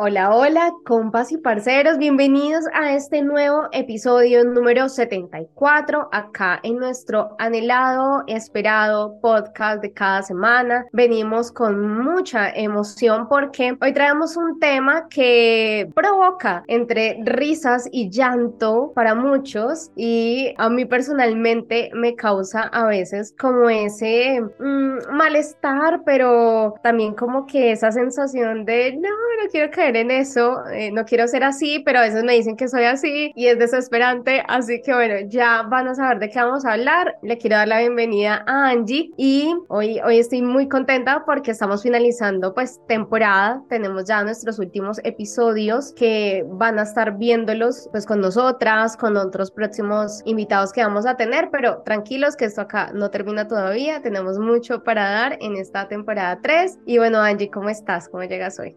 Hola, hola, compas y parceros, bienvenidos a este nuevo episodio número 74 acá en nuestro anhelado, esperado podcast de cada semana. Venimos con mucha emoción porque hoy traemos un tema que provoca entre risas y llanto para muchos y a mí personalmente me causa a veces como ese mm, malestar, pero también como que esa sensación de no, no quiero caer en eso, eh, no quiero ser así, pero a veces me dicen que soy así y es desesperante, así que bueno, ya van a saber de qué vamos a hablar. Le quiero dar la bienvenida a Angie y hoy, hoy estoy muy contenta porque estamos finalizando pues temporada, tenemos ya nuestros últimos episodios que van a estar viéndolos pues con nosotras, con otros próximos invitados que vamos a tener, pero tranquilos que esto acá no termina todavía, tenemos mucho para dar en esta temporada 3 y bueno Angie, ¿cómo estás? ¿Cómo llegas hoy?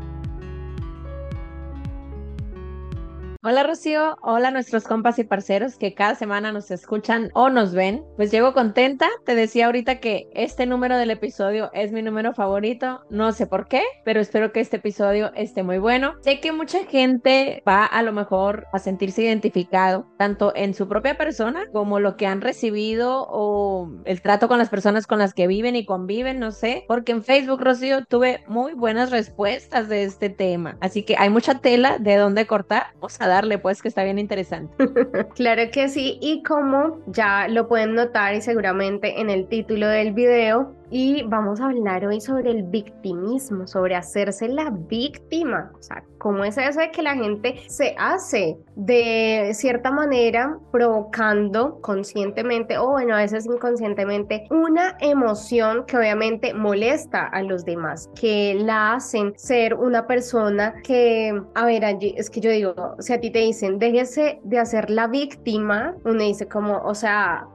Hola Rocío, hola nuestros compas y parceros que cada semana nos escuchan o nos ven. Pues llego contenta, te decía ahorita que este número del episodio es mi número favorito, no sé por qué, pero espero que este episodio esté muy bueno. Sé que mucha gente va a lo mejor a sentirse identificado, tanto en su propia persona como lo que han recibido o el trato con las personas con las que viven y conviven, no sé, porque en Facebook, Rocío, tuve muy buenas respuestas de este tema, así que hay mucha tela de dónde cortar. Vamos a darle, pues que está bien interesante. claro que sí, y como ya lo pueden notar y seguramente en el título del video, y vamos a hablar hoy sobre el victimismo, sobre hacerse la víctima. O sea, cómo es eso de que la gente se hace de cierta manera provocando conscientemente o bueno, a veces inconscientemente una emoción que obviamente molesta a los demás, que la hacen ser una persona que, a ver, es que yo digo, si a ti te dicen, déjese de hacer la víctima, uno dice como, o sea,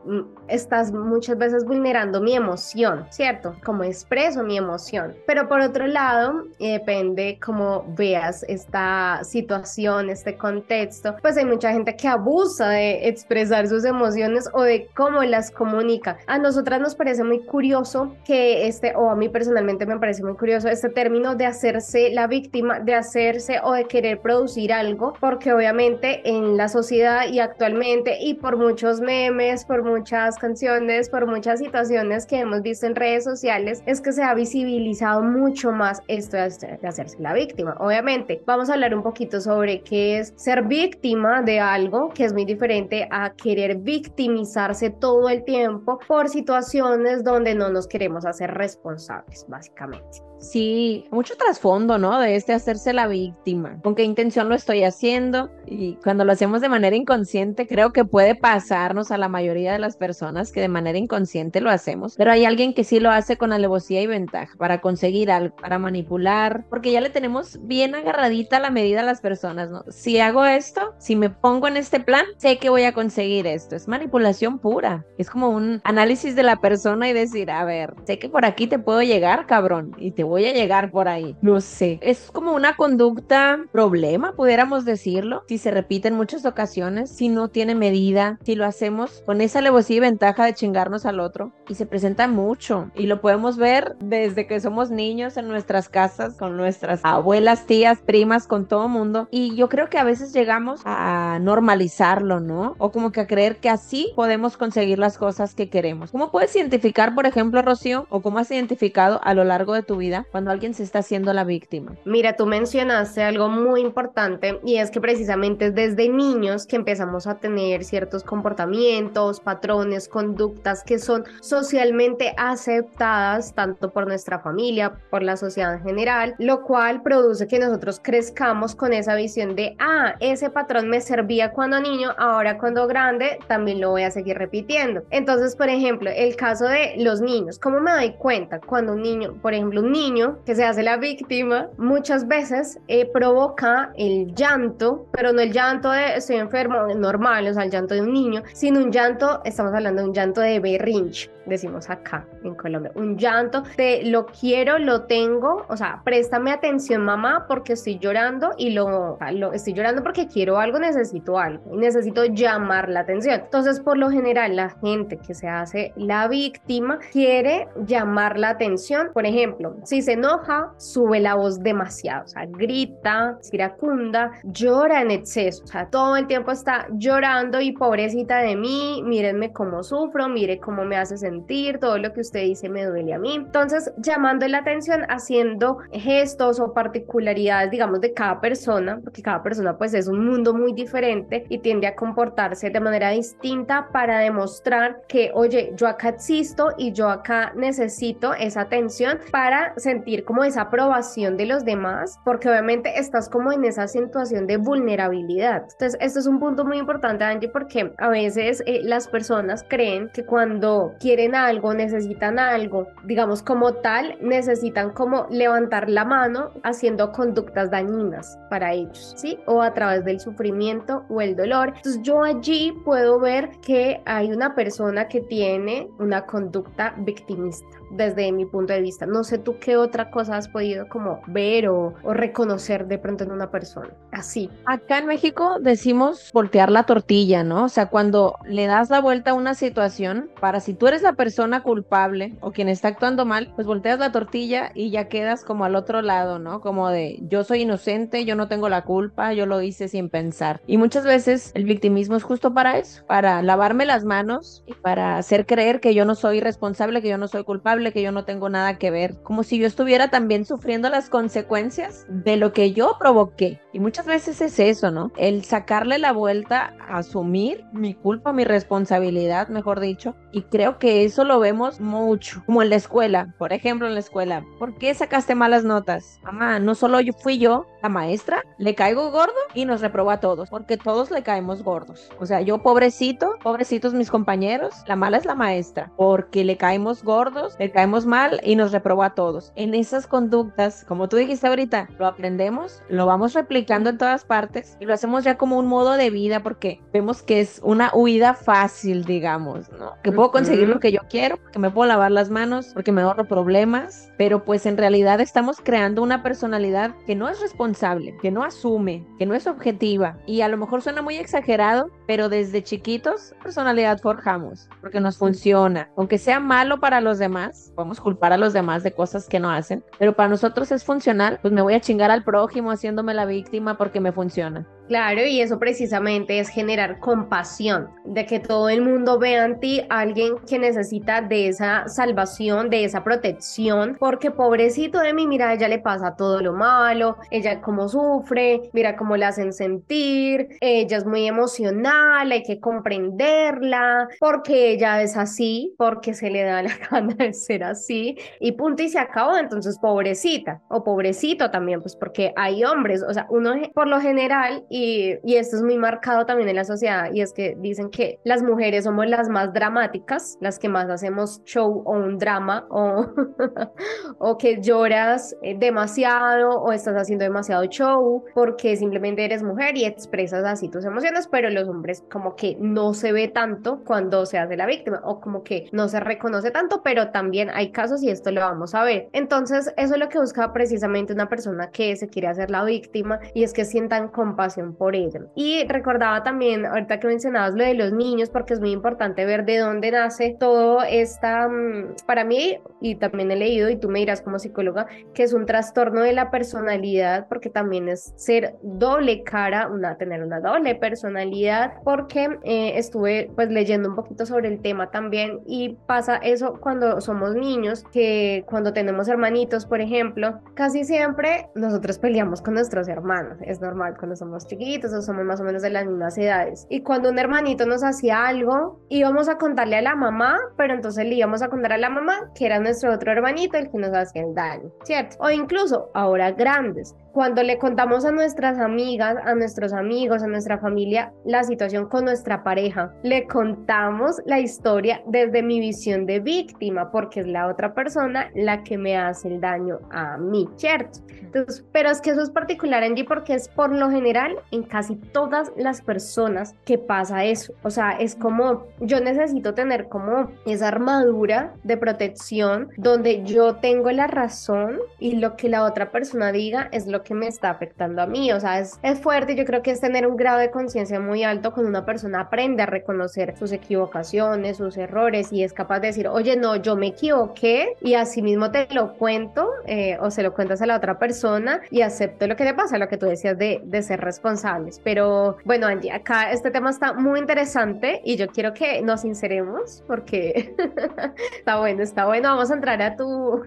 estás muchas veces vulnerando mi emoción, ¿cierto? Como expreso mi emoción. Pero por otro lado, depende cómo veas esta situación, este contexto, pues hay mucha gente que abusa de expresar sus emociones o de cómo las comunica. A nosotras nos parece muy curioso que este, o a mí personalmente me parece muy curioso este término de hacerse la víctima, de hacerse o de querer producir algo, porque obviamente en la sociedad y actualmente y por muchos memes, por muchas canciones, por muchas situaciones que hemos visto en redes, sociales es que se ha visibilizado mucho más esto de, hacerse la víctima. Obviamente, vamos a hablar un poquito sobre qué es ser víctima de algo, que es muy diferente a querer victimizarse todo el tiempo por situaciones donde no nos queremos hacer responsables, básicamente. Sí, mucho trasfondo, ¿no? De este hacerse la víctima. ¿Con qué intención lo estoy haciendo? Y cuando lo hacemos de manera inconsciente, creo que puede pasarnos a la mayoría de las personas que de manera inconsciente lo hacemos. Pero hay alguien que sí lo hace con alevosía y ventaja para conseguir algo, para manipular, porque ya le tenemos bien agarradita la medida a las personas, ¿no? Si hago esto, si me pongo en este plan, sé que voy a conseguir esto. Es manipulación pura. Es como un análisis de la persona y decir, a ver, sé que por aquí te puedo llegar, cabrón, y te voy a llegar por ahí. No sé. Es como una conducta problema, pudiéramos decirlo, si se repite en muchas ocasiones, si no tiene medida, si lo hacemos con esa alevosía y ventaja de chingarnos al otro. Y se presenta mucho. Y lo podemos ver desde que somos niños en nuestras casas, con nuestras abuelas, tías, primas, con todo mundo. Y yo creo que a veces llegamos a normalizarlo, ¿no? O como que a creer que así podemos conseguir las cosas que queremos. ¿Cómo puedes identificar, por ejemplo, Rocío, o cómo has identificado a lo largo de tu vida? Cuando alguien se está haciendo la víctima? Mira, tú mencionaste algo muy importante y es que precisamente es desde niños que empezamos a tener ciertos comportamientos, patrones, conductas que son socialmente aceptadas tanto por nuestra familia, por la sociedad en general, lo cual produce que nosotros crezcamos con esa visión de, ah, ese patrón me servía cuando niño, ahora cuando grande también lo voy a seguir repitiendo. Entonces, por ejemplo, el caso de los niños, ¿cómo me doy cuenta cuando un niño, por ejemplo, un niño que se hace la víctima, muchas veces eh, provoca el llanto, pero no el llanto de estoy enfermo, normal, o sea, el llanto de un niño, sino un llanto, estamos hablando de un llanto de berrinche, decimos acá en Colombia, un llanto de lo quiero, lo tengo, o sea, préstame atención mamá porque estoy llorando y lo, lo estoy llorando porque quiero algo, necesito algo y necesito llamar la atención. Entonces, por lo general, la gente que se hace la víctima quiere llamar la atención. Por ejemplo, si se enoja, sube la voz demasiado, o sea, grita, iracunda, llora en exceso, o sea, todo el tiempo está llorando y pobrecita de mí, mírenme cómo sufro, mire cómo me hace sentir, todo lo que usted dice me duele a mí. Entonces, llamando la atención, haciendo gestos o particularidades, digamos, de cada persona, porque cada persona pues es un mundo muy diferente y tiende a comportarse de manera distinta para demostrar que, oye, yo acá existo y yo acá necesito esa atención para sentir como esa aprobación de los demás, porque obviamente estás como en esa situación de vulnerabilidad. Entonces, esto es un punto muy importante, Angie, porque a veces eh, las personas creen que cuando quieren algo, necesitan algo, digamos como tal, necesitan como levantar la mano haciendo conductas dañinas para ellos, ¿sí? O a través del sufrimiento o el dolor. Entonces, yo allí puedo ver que hay una persona que tiene una conducta victimista desde mi punto de vista. No sé tú qué otra cosa has podido como ver o, o, reconocer de pronto en una persona. Así. Acá en México decimos voltear la tortilla, ¿no? O sea, cuando le das la vuelta a una situación, para si tú eres la persona culpable o quien está actuando mal, pues volteas la tortilla y ya quedas como al otro lado, ¿no? Como de yo soy inocente, yo no tengo la culpa, yo lo hice sin pensar. Y muchas veces el victimismo es justo para eso, para lavarme las manos y para hacer creer que yo no soy responsable, que yo no soy culpable que yo no tengo nada que ver, como si yo estuviera también sufriendo las consecuencias de lo que yo provoqué. Y muchas veces es eso, ¿no? El sacarle la vuelta, asumir mi culpa, mi responsabilidad, mejor dicho. Y creo que eso lo vemos mucho, como en la escuela, por ejemplo, en la escuela. ¿Por qué sacaste malas notas? Mamá, no solo yo fui yo, la maestra, le caigo gordo y nos reprobó a todos, porque todos le caemos gordos. O sea, yo pobrecito, pobrecitos mis compañeros, la mala es la maestra, porque le caemos gordos, le caemos mal y nos reprobó a todos. En esas conductas, como tú dijiste ahorita, lo aprendemos, lo vamos replicando en todas partes y lo hacemos ya como un modo de vida porque vemos que es una huida fácil, digamos, ¿no? Que puedo conseguir lo que yo quiero, que me puedo lavar las manos, porque me ahorro problemas, pero pues en realidad estamos creando una personalidad que no es responsable, que no asume, que no es objetiva y a lo mejor suena muy exagerado, pero desde chiquitos personalidad forjamos porque nos funciona, aunque sea malo para los demás, podemos culpar a los demás de cosas que no hacen, pero para nosotros es funcional, pues me voy a chingar al prójimo haciéndome la víctima porque me funciona. Claro, y eso precisamente es generar compasión, de que todo el mundo vea en ti a alguien que necesita de esa salvación, de esa protección, porque pobrecito de mí, mira, ella le pasa todo lo malo, ella cómo sufre, mira cómo la hacen sentir, ella es muy emocional, hay que comprenderla, porque ella es así, porque se le da la gana de ser así, y punto y se acabó, entonces pobrecita, o pobrecito también, pues porque hay hombres, o sea, uno por lo general, y, esto es muy marcado también en la sociedad y es que dicen que las mujeres somos las más dramáticas, las que más hacemos show o un drama o, o que lloras eh, demasiado o estás haciendo demasiado show porque simplemente eres mujer y expresas así tus emociones, pero los hombres como que no se ve tanto cuando se hace la víctima o como que no se reconoce tanto, pero también hay casos y esto lo vamos a ver. Entonces, eso es lo que busca precisamente una persona que se quiere hacer la víctima y es que sientan compasión por ella. Y recordaba también, ahorita que mencionabas lo de los niños, porque es muy importante ver de dónde nace todo esta, mm, para mí, y también he leído, y tú me dirás como psicóloga, que es un trastorno de la personalidad, porque también es ser doble cara, una, tener una doble personalidad, porque eh, estuve pues leyendo un poquito sobre el tema también, y pasa eso cuando somos niños, que cuando tenemos hermanitos, por ejemplo, casi siempre nosotros peleamos con nuestros hermanos, es normal cuando somos chicos o somos más o menos de las mismas edades. Y cuando un hermanito nos hacía algo, íbamos a contarle a la mamá, pero entonces le íbamos a contar a la mamá que era nuestro otro hermanito el que nos hacía el daño, ¿cierto? O incluso ahora grandes, cuando le contamos a nuestras amigas, a nuestros amigos, a nuestra familia la situación con nuestra pareja, le contamos la historia desde mi visión de víctima, porque es la otra persona la que me hace el daño a mí, ¿cierto? Entonces, pero es que eso es particular, Angie, porque es por lo general en casi todas las personas que pasa eso. O sea, es como yo necesito tener como esa armadura de protección donde yo tengo la razón y lo que la otra persona diga es lo que me está afectando a mí. O sea, es, es fuerte. Yo creo que es tener un grado de conciencia muy alto cuando una persona aprende a reconocer sus equivocaciones, sus errores y es capaz de decir, oye, no, yo me equivoqué y así mismo te lo cuento eh, o se lo cuentas a la otra persona y acepto lo que te pasa, lo que tú decías de, de ser responsables. Pero bueno, Angie, acá este tema está muy interesante y yo quiero que nos sinceremos porque está bueno, está bueno. Vamos a entrar a tu,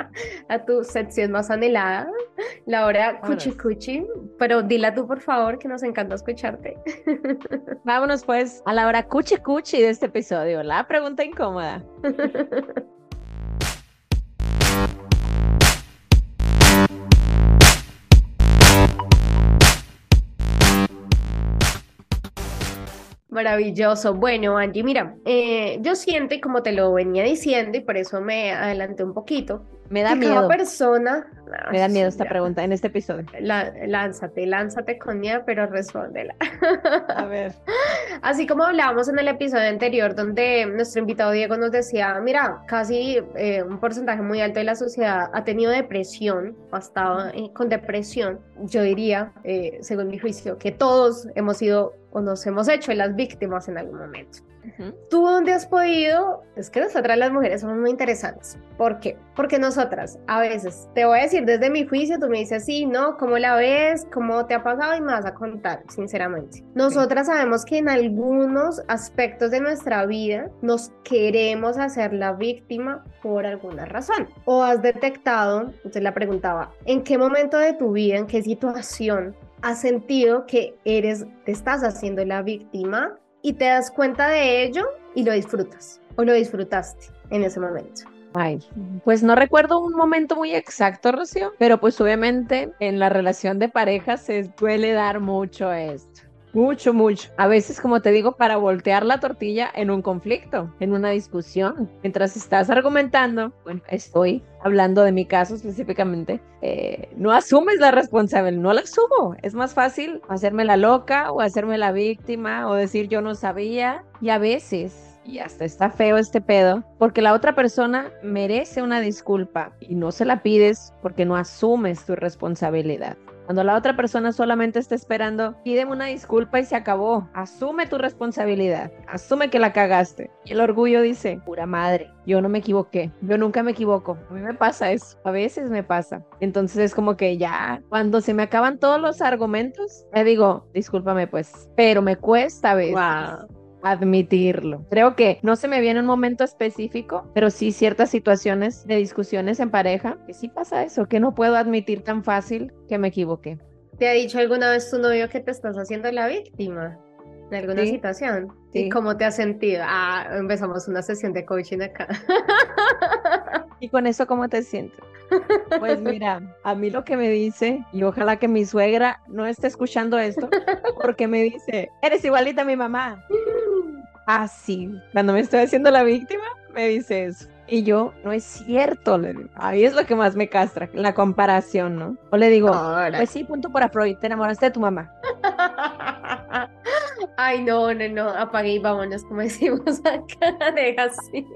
a tu sección más anhelada, la hora cuchi cuchi, pero dila tú por favor que nos encanta escucharte. Vámonos pues a la hora cuchi cuchi de este episodio, la pregunta incómoda. Maravilloso. Bueno, Angie, mira, eh, yo siento, y como te lo venía diciendo, y por eso me adelanté un poquito, me da miedo. persona. Me da miedo esta pregunta en este episodio. lánzate, lánzate con miedo, pero respóndela. A ver. Así como hablábamos en el episodio anterior, donde nuestro invitado Diego nos decía: Mira, casi eh, un porcentaje muy alto de la sociedad ha tenido depresión o ha estado eh, con depresión. Yo diría, eh, según mi juicio, que todos hemos sido o nos hemos hecho las víctimas en algún momento. ¿Tú dónde has podido? Es que nosotras las mujeres somos muy interesantes. ¿Por qué? Porque nosotras a veces, te voy a decir desde mi juicio, tú me dices, sí, no, ¿cómo la ves? ¿Cómo te ha pasado? Y me vas a contar, sinceramente. Nosotras sabemos que en algunos aspectos de nuestra vida nos queremos hacer la víctima por alguna razón. O has detectado, entonces la preguntaba, ¿en qué momento de tu vida, en qué situación has sentido que eres, te estás haciendo la víctima y te das cuenta de ello y lo disfrutas o lo disfrutaste en ese momento. Ay, pues no recuerdo un momento muy exacto, Rocío, pero pues obviamente en la relación de pareja se suele dar mucho esto. Mucho, mucho. A veces, como te digo, para voltear la tortilla en un conflicto, en una discusión. Mientras estás argumentando, estoy hablando de mi caso específicamente, eh, no asumes la responsabilidad, no la asumo. Es más fácil hacerme la loca o hacerme la víctima o decir yo no sabía. Y a veces y hasta está feo este pedo, porque la otra persona merece una disculpa y no se la pides porque no asumes tu responsabilidad. Cuando la otra persona solamente está esperando, pídeme una disculpa y se acabó. Asume tu responsabilidad. Asume que la cagaste. Y el orgullo dice, pura madre, yo no me equivoqué. Yo nunca me equivoco. A mí me pasa eso. A veces me pasa. Entonces es como que ya, cuando se me acaban todos los argumentos, le digo, discúlpame pues. Pero me cuesta a veces admitirlo. Creo que no se me viene un momento específico, pero sí ciertas situaciones de discusiones en pareja, que sí pasa eso, que no puedo admitir tan fácil que me equivoqué. ¿Te ha dicho alguna vez tu novio que te estás haciendo la víctima? en alguna situación. ¿Y cómo te has sentido? Ah, empezamos una sesión de coaching acá. ¿Y con eso cómo te sientes? Pues mira, a mí lo que me dice, y ojalá que mi suegra no esté escuchando esto, porque me dice, eres igualita a mi mamá. Así, ah, cuando me estoy haciendo la víctima, me dice eso. Y yo, no es cierto, le digo. Ahí es lo que más me castra, la comparación, ¿no? O le digo, pues sí, punto para Freud, te enamoraste de tu mamá. Ay, no, no, no, apague y vámonos, como decimos acá, deja así.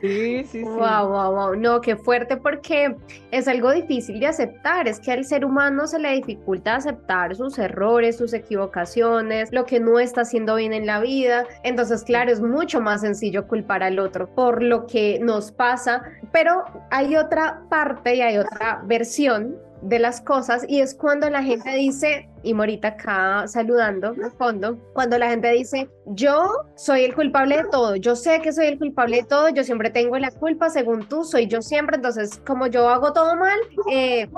Sí, sí, sí. Wow, wow, wow. No, qué fuerte porque es algo difícil de aceptar. Es que al ser humano se le dificulta aceptar sus errores, sus equivocaciones, lo que no está haciendo bien en la vida. Entonces, claro, es mucho más sencillo culpar al otro por lo que nos pasa. Pero hay otra parte y hay otra versión de las cosas y es cuando la gente dice, y Morita acá saludando al fondo, cuando la gente dice, yo soy el culpable de todo, yo sé que soy el culpable de todo, yo siempre tengo la culpa, según tú, soy yo siempre, entonces como yo hago todo mal, eh,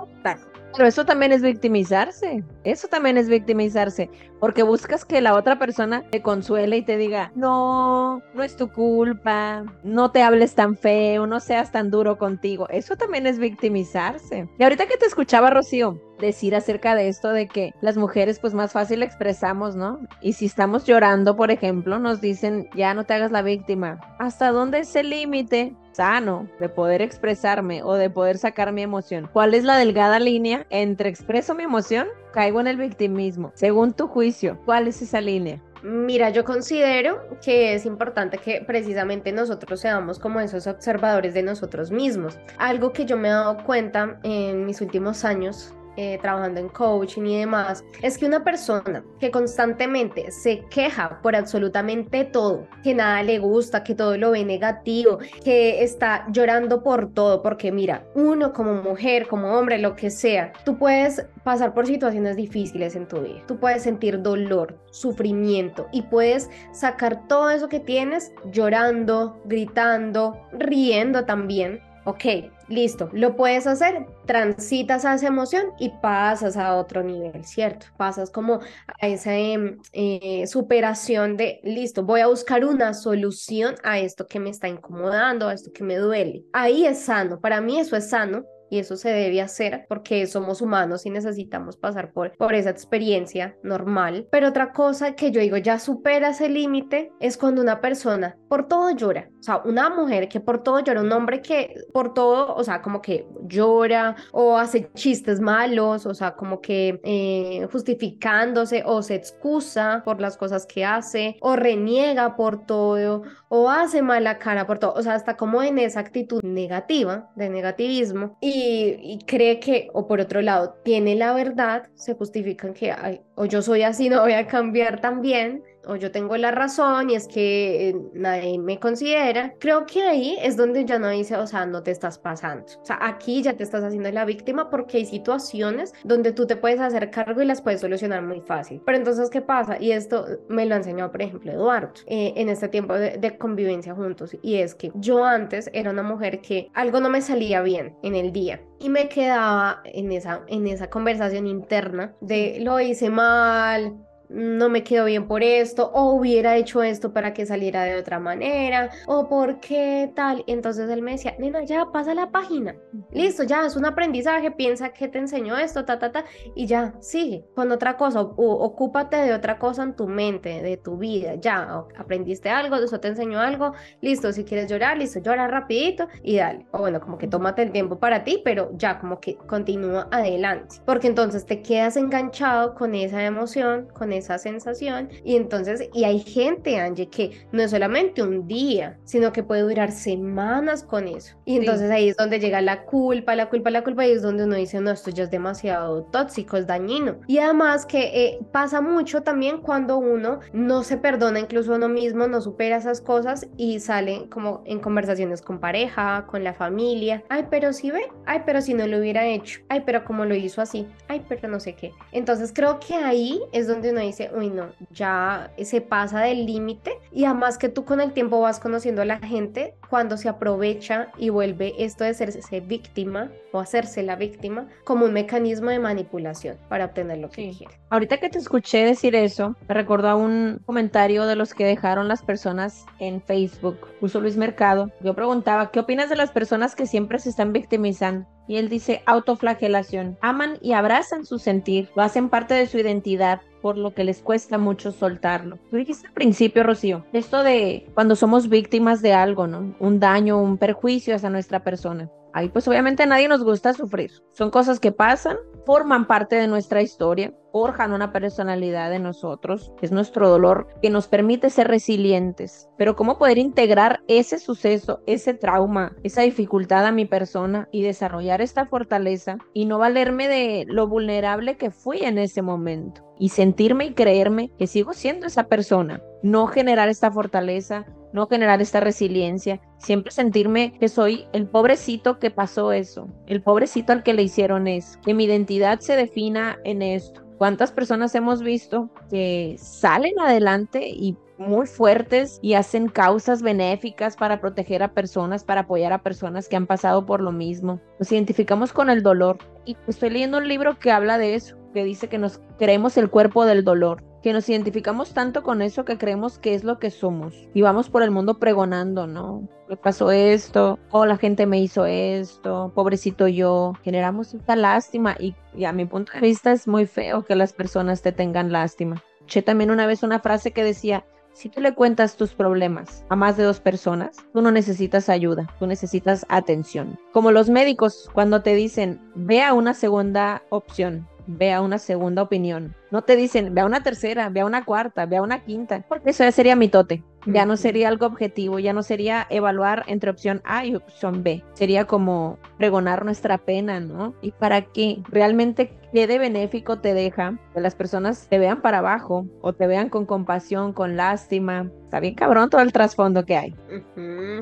Pero eso también es victimizarse. Eso también es victimizarse. Porque buscas que la otra persona te consuele y te diga, no, no es tu culpa, no te hables tan feo, no seas tan duro contigo. Eso también es victimizarse. Y ahorita que te escuchaba, Rocío, decir acerca de esto de que las mujeres pues más fácil expresamos, ¿no? Y si estamos llorando, por ejemplo, nos dicen, ya no te hagas la víctima. ¿Hasta dónde es el límite sano de poder expresarme o de poder sacar mi emoción? ¿Cuál es la delgada línea entre expreso mi emoción, caigo en el victimismo? Según tu juicio, ¿cuál es esa línea? Mira, yo considero que es importante que precisamente nosotros seamos como esos observadores de nosotros mismos. Algo que yo me he dado cuenta en mis últimos años eh, trabajando en coaching y demás, es que una persona que constantemente se queja por absolutamente todo, que nada le gusta, que todo lo ve negativo, que está llorando por todo, porque mira, uno como mujer, como hombre, lo que sea, tú puedes pasar por situaciones difíciles en tu vida, tú puedes sentir dolor, sufrimiento y puedes sacar todo eso que tienes llorando, gritando, riendo también. Ok, listo, lo puedes hacer, transitas a esa emoción y pasas a otro nivel, ¿cierto? Pasas como a esa em, eh, superación de, listo, voy a buscar una solución a esto que me está incomodando, a esto que me duele. Ahí es sano, para mí eso es sano y eso se debe hacer porque somos humanos y necesitamos pasar por, por esa experiencia normal. Pero otra cosa que yo digo ya supera ese límite es cuando una persona por todo llora. Sea, una mujer que por todo llora, un hombre que por todo, o sea, como que llora o hace chistes malos, o sea, como que eh, justificándose o se excusa por las cosas que hace o reniega por todo o hace mala cara por todo. O sea, está como en esa actitud negativa, de negativismo. Y y, cree que, o por otro lado, tiene la verdad, se justifican que, o yo soy así, no voy a cambiar también, o yo tengo la razón y es que eh, nadie me considera, creo que ahí es donde ya no dice, o sea, no te estás pasando. O sea, aquí ya te estás haciendo la víctima porque hay situaciones donde tú te puedes hacer cargo y las puedes solucionar muy fácil. Pero entonces, ¿qué pasa? Y esto me lo ha enseñado, por ejemplo, Eduardo, eh, en este tiempo de, de convivencia juntos. Y es que yo antes era una mujer que algo no me salía bien en el día y me quedaba en esa, en esa conversación interna de lo hice mal, no me quedo bien por esto, o hubiera hecho esto para que saliera de otra manera, o por qué tal. Entonces él me decía, nena, ya pasa la página, listo, ya es un aprendizaje, piensa que te enseñó esto, ta, ta, ta, y ya, sigue con otra cosa, o, ocúpate de otra cosa en tu mente, de tu vida, ya, aprendiste algo, eso te enseñó algo, listo, si quieres llorar, listo, llora rapidito y dale, o bueno, como que tómate el tiempo para ti, pero ya como que continúa adelante, porque entonces te quedas enganchado con esa emoción, con esa sensación. Y entonces, y hay gente, Angie, que no es solamente un día, sino que puede durar semanas con eso. Y entonces ahí es donde llega la culpa, la culpa, la culpa, y es donde uno dice, no, esto ya es demasiado tóxico, es dañino. Y además que eh, pasa mucho también cuando uno no se perdona incluso uno mismo, no supera esas cosas y sale como en conversaciones con pareja, con la familia. Ay, pero si ve, ay, pero si no lo hubiera hecho, ay, pero como lo hizo así, ay, pero no sé qué. Entonces creo que ahí es donde uno dice, uy, no, ya se pasa del límite y además que tú con el tiempo vas conociendo a la gente cuando se aprovecha y vuelve esto de serse víctima o hacerse la víctima como un mecanismo de manipulación para obtener lo que quiere. Ahorita que te escuché decir eso, me recordó a un comentario de los que dejaron las personas en Facebook, puso Luis Mercado. Yo preguntaba, ¿qué opinas de las personas que siempre se están victimizando? Y él dice autoflagelación. Aman y abrazan su sentir, lo hacen parte de su identidad, por lo que les cuesta mucho soltarlo. Tú dijiste al principio, Rocío, esto de cuando somos víctimas de algo, ¿no? Un daño, un perjuicio hacia nuestra persona. Ahí pues obviamente a nadie nos gusta sufrir. Son cosas que pasan, forman parte de nuestra historia, forjan una personalidad de nosotros, es nuestro dolor que nos permite ser resilientes. Pero cómo poder integrar ese suceso, ese trauma, esa dificultad a mi persona y desarrollar esta fortaleza y no valerme de lo vulnerable que fui en ese momento y sentirme y creerme que sigo siendo esa persona, no generar esta fortaleza, no generar esta resiliencia, siempre sentirme que soy el pobrecito que pasó eso, el pobrecito al que le hicieron eso, que mi identidad se defina en esto. ¿Cuántas personas hemos visto que salen adelante y muy fuertes y hacen causas benéficas para proteger a personas, para apoyar a personas que han pasado por lo mismo? Nos identificamos con el dolor Y estoy leyendo un libro que habla de eso, que dice que nos creemos el cuerpo del dolor, que nos identificamos tanto con eso que creemos que es lo que somos. Y vamos por el mundo pregonando, ¿no? Me pasó esto, o la gente me hizo esto, pobrecito yo. Generamos esta lástima y, y a mi punto de vista es muy feo que las personas te tengan lástima. Escuché también una vez una frase que decía, si tú le cuentas tus problemas a más de dos personas, tú no necesitas ayuda, tú necesitas atención. Como los médicos, cuando te dicen, ve a una segunda opción, ve a una segunda opinión. No te dicen, ve a una tercera, ve a una cuarta, ve a una quinta, porque eso ya sería mitote. Ya no sería algo objetivo, ya no sería evaluar entre opción A y opción B. Sería como pregonar nuestra pena, ¿no? ¿Y para qué? Realmente, ¿qué de benéfico te deja que las personas te vean para abajo o te vean con compasión, con lástima? Está bien cabrón todo el trasfondo que hay.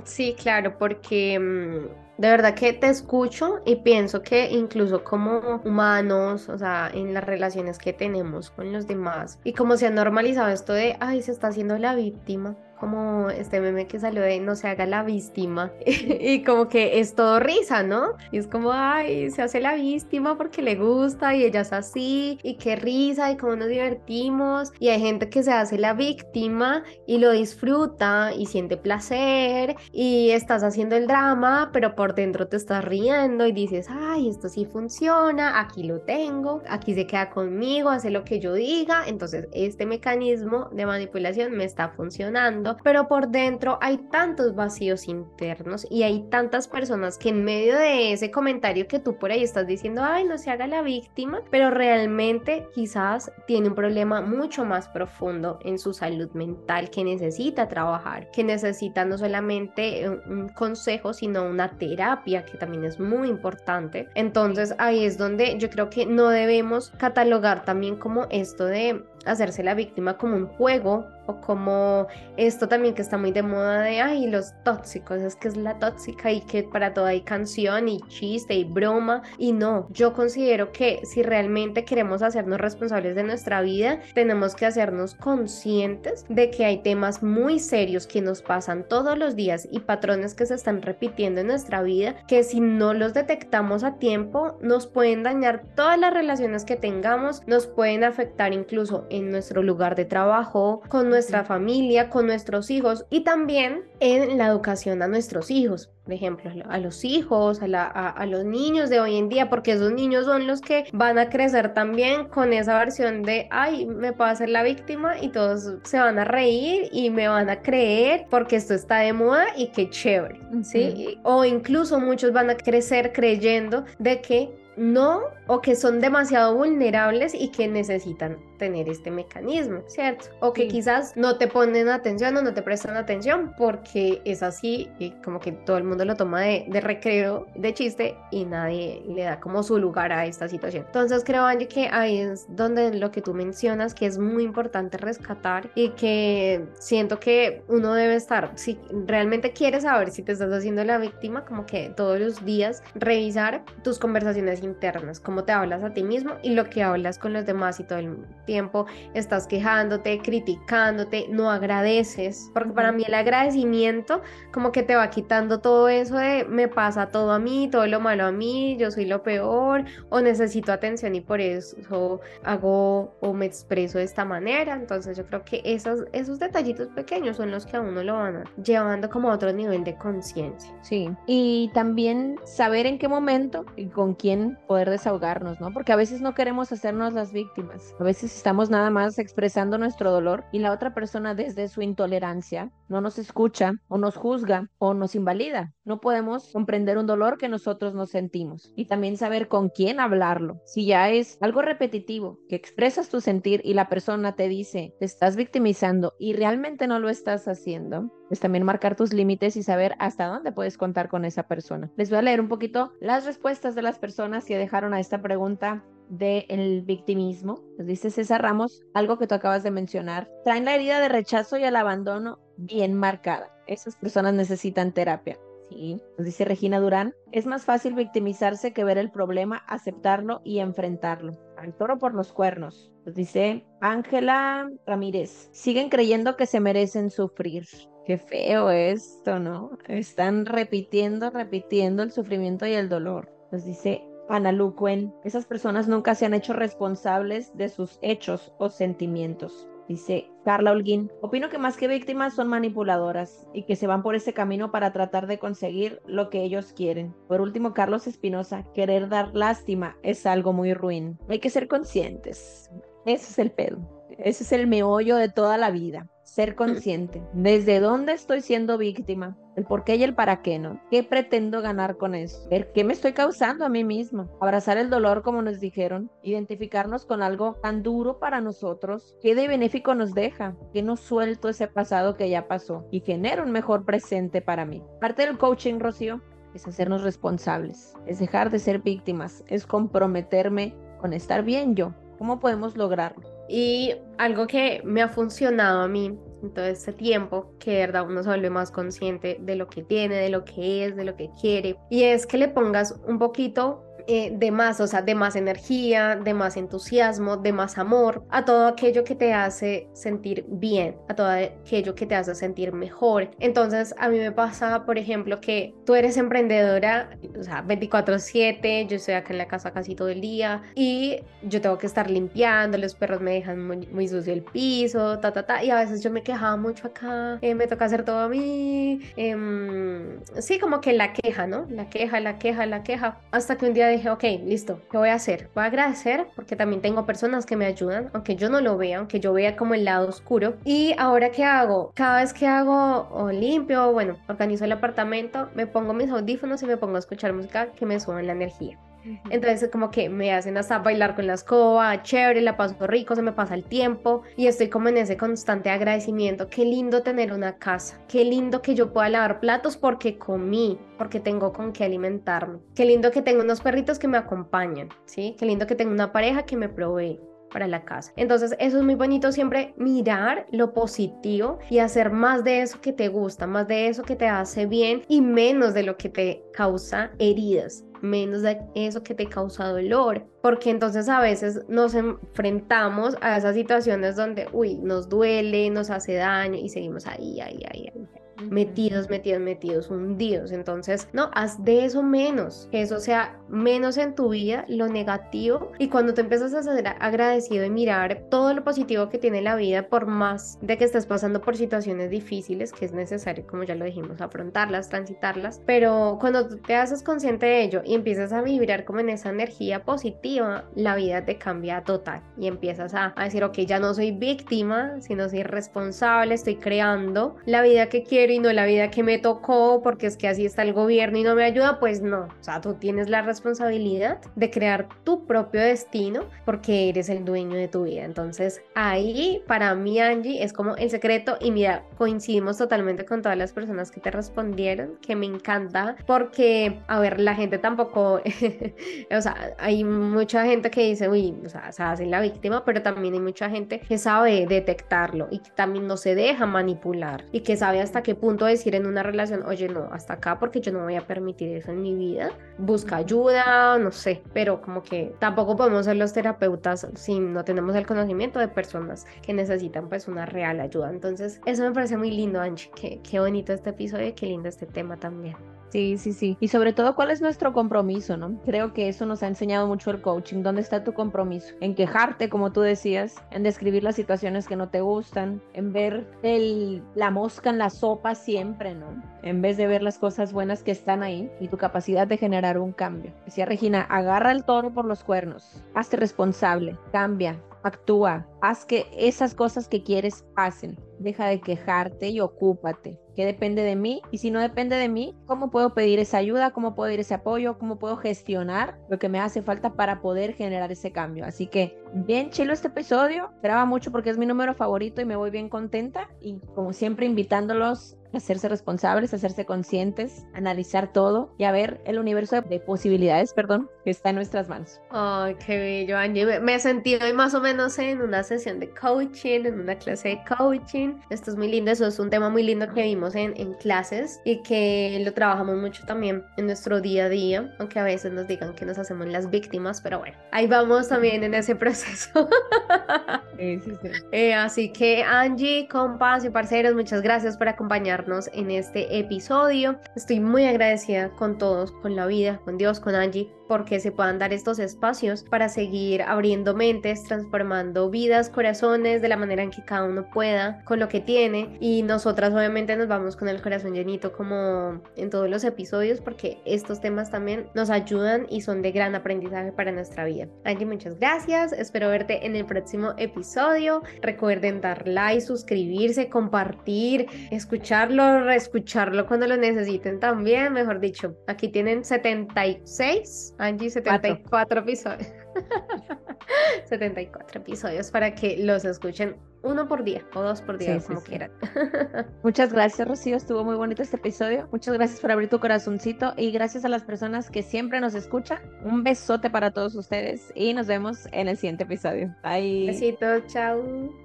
Sí, claro, porque mm, de verdad que te escucho y pienso que incluso como humanos, o sea, en las relaciones que tenemos con los demás y como se ha normalizado esto de, ay, se está haciendo la víctima como este meme que salió de no se haga la víctima y como que es todo risa, ¿no? Y es como, ay, se hace la víctima porque le gusta y ella es así y qué risa y cómo nos divertimos y hay gente que se hace la víctima y lo disfruta y siente placer y estás haciendo el drama, pero por dentro te estás riendo y dices, ay, esto sí funciona, aquí lo tengo, aquí se queda conmigo, hace lo que yo diga, entonces este mecanismo de manipulación me está funcionando pero por dentro hay tantos vacíos internos y hay tantas personas que en medio de ese comentario que tú por ahí estás diciendo, ay, no se haga la víctima, pero realmente quizás tiene un problema mucho más profundo en su salud mental que necesita trabajar, que necesita no solamente un consejo, sino una terapia que también es muy importante. Entonces ahí es donde yo creo que no debemos catalogar también como esto de hacerse la víctima como un juego o como esto también que está muy de moda de, ay, los tóxicos, es que es la tóxica y que para todo hay canción y chiste y broma. Y no, yo considero que si realmente queremos hacernos responsables de nuestra vida, tenemos que hacernos conscientes de que hay temas muy serios que nos pasan todos los días y patrones que se están repitiendo en nuestra vida, que si no los detectamos a tiempo, nos pueden dañar todas las relaciones que tengamos, nos pueden afectar incluso en nuestro lugar de trabajo, con nuestra familia, con nuestros hijos y también en la educación a nuestros hijos. Por ejemplo, a los hijos, a, a, los niños de hoy en día, porque esos niños son los que van a crecer también con esa versión de, ay, me puedo hacer la víctima y todos se van a reír y me van a creer porque esto está de moda y qué chévere, ¿sí? O incluso muchos van a crecer creyendo de que no o que son demasiado vulnerables y que necesitan tener este mecanismo, ¿cierto? O que quizás no te ponen atención o no te prestan atención porque es así y como que todo el mundo lo toma de, recreo, de chiste y nadie le da como su lugar a esta situación. Entonces creo, Angie, que ahí es donde lo que tú mencionas que es muy importante rescatar y que siento que uno debe estar, si realmente quieres saber si te estás haciendo la víctima, como que todos los días revisar tus conversaciones internas, cómo te hablas a ti mismo y lo que hablas con los demás y todo el tiempo estás quejándote, criticándote, no agradeces, porque para mí el agradecimiento como que te va quitando todo eso de me pasa todo a mí, todo lo malo a mí, yo soy lo peor o necesito atención y por eso hago o me expreso de esta manera. Entonces yo creo que esos, esos detallitos pequeños son los que a uno lo van llevando como a otro nivel de conciencia. Sí, y también saber en qué momento y con quién poder desahogarnos, ¿no? Porque a veces no queremos hacernos las víctimas. A veces estamos nada más expresando nuestro dolor y la otra persona desde su intolerancia no nos escucha o nos juzga o nos invalida. No podemos comprender un dolor que nosotros nos sentimos y también saber con quién hablarlo. Si ya es algo repetitivo, que expresas tu sentir y la persona te dice, te estás victimizando y realmente no lo estás haciendo, pues también marcar tus límites y saber hasta dónde puedes contar con esa persona. Les voy a leer un poquito las respuestas de las personas que dejaron a esta pregunta del victimismo. Nos dice César Ramos, algo que tú acabas de mencionar. Traen la herida de rechazo y el abandono bien marcada. Esas personas necesitan terapia. Sí, nos dice Regina Durán, es más fácil victimizarse que ver el problema, aceptarlo y enfrentarlo. Al toro por los cuernos. Nos dice Ángela Ramírez, siguen creyendo que se merecen sufrir. Qué feo esto, ¿no? Están repitiendo, repitiendo el sufrimiento y el dolor. Nos dice Ana Lucuen, esas personas nunca se han hecho responsables de sus hechos o sentimientos. Dice Carla Holguín, opino que más que víctimas son manipuladoras y que se van por ese camino para tratar de conseguir lo que ellos quieren. Por último, Carlos Espinosa, querer dar lástima es algo muy ruin. Hay que ser conscientes. Ese es el pedo. Ese es el meollo de toda la vida ser consciente. ¿Desde dónde estoy siendo víctima? El por qué y el para qué, ¿no? ¿Qué pretendo ganar con eso? Ver qué me estoy causando a mí misma. Abrazar el dolor, como nos dijeron. Identificarnos con algo tan duro para nosotros. ¿Qué de benéfico nos deja? ¿Qué no suelto ese pasado que ya pasó? Y genera un mejor presente para mí. Parte del coaching, Rocío, es hacernos responsables. Es dejar de ser víctimas. Es comprometerme con estar bien yo. ¿Cómo podemos lograrlo? Y algo que me ha funcionado a mí en todo este tiempo, que de verdad uno se vuelve más consciente de lo que tiene, de lo que es, de lo que quiere, y es que le pongas un poquito eh, de más, o sea, de más energía, de más entusiasmo, de más amor, a todo aquello que te hace sentir bien, a todo aquello que te hace sentir mejor. Entonces, a mí me pasa, por ejemplo, que tú eres emprendedora, o sea, 24/7, yo estoy acá en la casa casi todo el día y yo tengo que estar limpiando, los perros me dejan muy, sucio el piso, ta, ta, ta, y a veces yo me quejaba mucho acá, eh, me toca hacer todo a mí, em, sí, como que la queja, ¿no? La queja, la queja, la queja, hasta que un día dije, ok, listo, ¿qué voy a hacer? Voy a agradecer porque también tengo personas que me ayudan, aunque yo no lo vea, aunque yo vea como el lado oscuro. Y ahora, ¿qué hago? Cada vez que hago o limpio, bueno, organizo el apartamento, me pongo mis audífonos y me pongo a escuchar música que me suban la energía. Entonces como que me hacen hasta bailar con la escoba, chévere, la paso rico, se me pasa el tiempo y estoy como en ese constante agradecimiento. Qué lindo tener una casa, qué lindo que yo pueda lavar platos porque comí, porque tengo con qué alimentarme. Qué lindo que tengo unos perritos que me acompañan, ¿sí? Qué lindo que tengo una pareja que me provee para la casa. Entonces, eso es muy bonito siempre mirar lo positivo y hacer más de eso que te gusta, más de eso que te hace bien y menos de lo que te causa heridas menos de eso que te causa dolor, porque entonces a veces nos enfrentamos a esas situaciones donde, uy, nos duele, nos hace daño y seguimos ahí, ahí, ahí, ahí metidos, metidos, metidos, hundidos. Entonces, no, haz de eso menos, que eso sea menos en tu vida, lo negativo. Y cuando te empiezas a ser agradecido y mirar todo lo positivo que tiene la vida, por más de que estés pasando por situaciones difíciles, que es necesario, como ya lo dijimos, afrontarlas, transitarlas, pero cuando te haces consciente de ello y empiezas a vibrar como en esa energía positiva, la vida te cambia total y empiezas a, a decir, ok, ya no soy víctima, sino soy responsable, estoy creando la vida que quiero y no la vida que me tocó porque es que así está el gobierno y no me ayuda, pues no. O sea, tú tienes la responsabilidad de crear tu propio destino porque eres el dueño de tu vida. Entonces ahí para mí Angie es como el secreto y mira, coincidimos totalmente con todas las personas que te respondieron, que me encanta porque, a ver, la gente tampoco, o sea, hay mucha gente que dice, uy, o sea, se hace la víctima, pero también hay mucha gente que sabe detectarlo y que también no se deja manipular y que sabe hasta qué punto decir en una relación, oye, no, hasta acá porque yo no voy a permitir eso en mi vida, busca ayuda, no sé, pero como que tampoco podemos ser los terapeutas si no tenemos el conocimiento de personas que necesitan pues una real ayuda. Entonces, eso me parece muy lindo, Angie, qué, qué bonito este episodio y qué lindo este tema también. Sí, sí, sí. Y sobre todo, ¿cuál es nuestro compromiso, no? Creo que eso nos ha enseñado mucho el coaching. ¿Dónde está tu compromiso? En quejarte, como tú decías, en describir las situaciones que no te gustan, en ver el, la mosca en la sopa siempre, ¿no? En vez de ver las cosas buenas que están ahí y tu capacidad de generar un cambio. Decía Regina, agarra el toro por los cuernos, hazte responsable, cambia, actúa, haz que esas cosas que quieres pasen. Deja de quejarte y ocúpate. ¿Qué depende de mí? Y si no depende de mí, ¿cómo puedo pedir esa ayuda? ¿Cómo puedo pedir ese apoyo? ¿Cómo puedo gestionar lo que me hace falta para poder generar ese cambio? Así que bien chilo este episodio. Esperaba mucho porque es mi número favorito y me voy bien contenta. Y como siempre, invitándolos hacerse responsables, hacerse conscientes, analizar todo y a ver el universo de posibilidades, perdón, que está en nuestras manos. Ay, qué bello, Angie. Me he sentido más o menos en una sesión de coaching, en una clase de coaching. Esto es muy lindo, eso es un tema muy lindo que vimos en, en clases y que lo trabajamos mucho también en nuestro día a día, aunque a veces nos digan que nos hacemos las víctimas, pero bueno, ahí vamos también en ese proceso. sí, sí, sí. Eh, así que Angie, compas y parceros, muchas gracias por acompañarnos acompañarnos en este episodio. Estoy muy agradecida con todos, con la vida, con Dios, con Angie, porque se puedan dar estos espacios para seguir abriendo mentes, transformando vidas, corazones de la manera en que cada uno pueda, con lo que tiene. Y nosotras obviamente nos vamos con el corazón llenito como en todos los episodios porque estos temas también nos ayudan y son de gran aprendizaje para nuestra vida. Angie, muchas gracias. Espero verte en el próximo episodio. Recuerden dar like, suscribirse, compartir, escucharlo, reescucharlo cuando lo necesiten también. Mejor dicho, aquí tienen 76 Angie, 74 episodios. 74 episodios para que los escuchen uno por día o dos por día, como quieran. Muchas gracias, Rocío. Estuvo muy bonito este episodio. Muchas gracias por abrir tu corazoncito y gracias a las personas que siempre nos escuchan. Un besote para todos ustedes y nos vemos en el siguiente episodio. Bye. Besito, chao.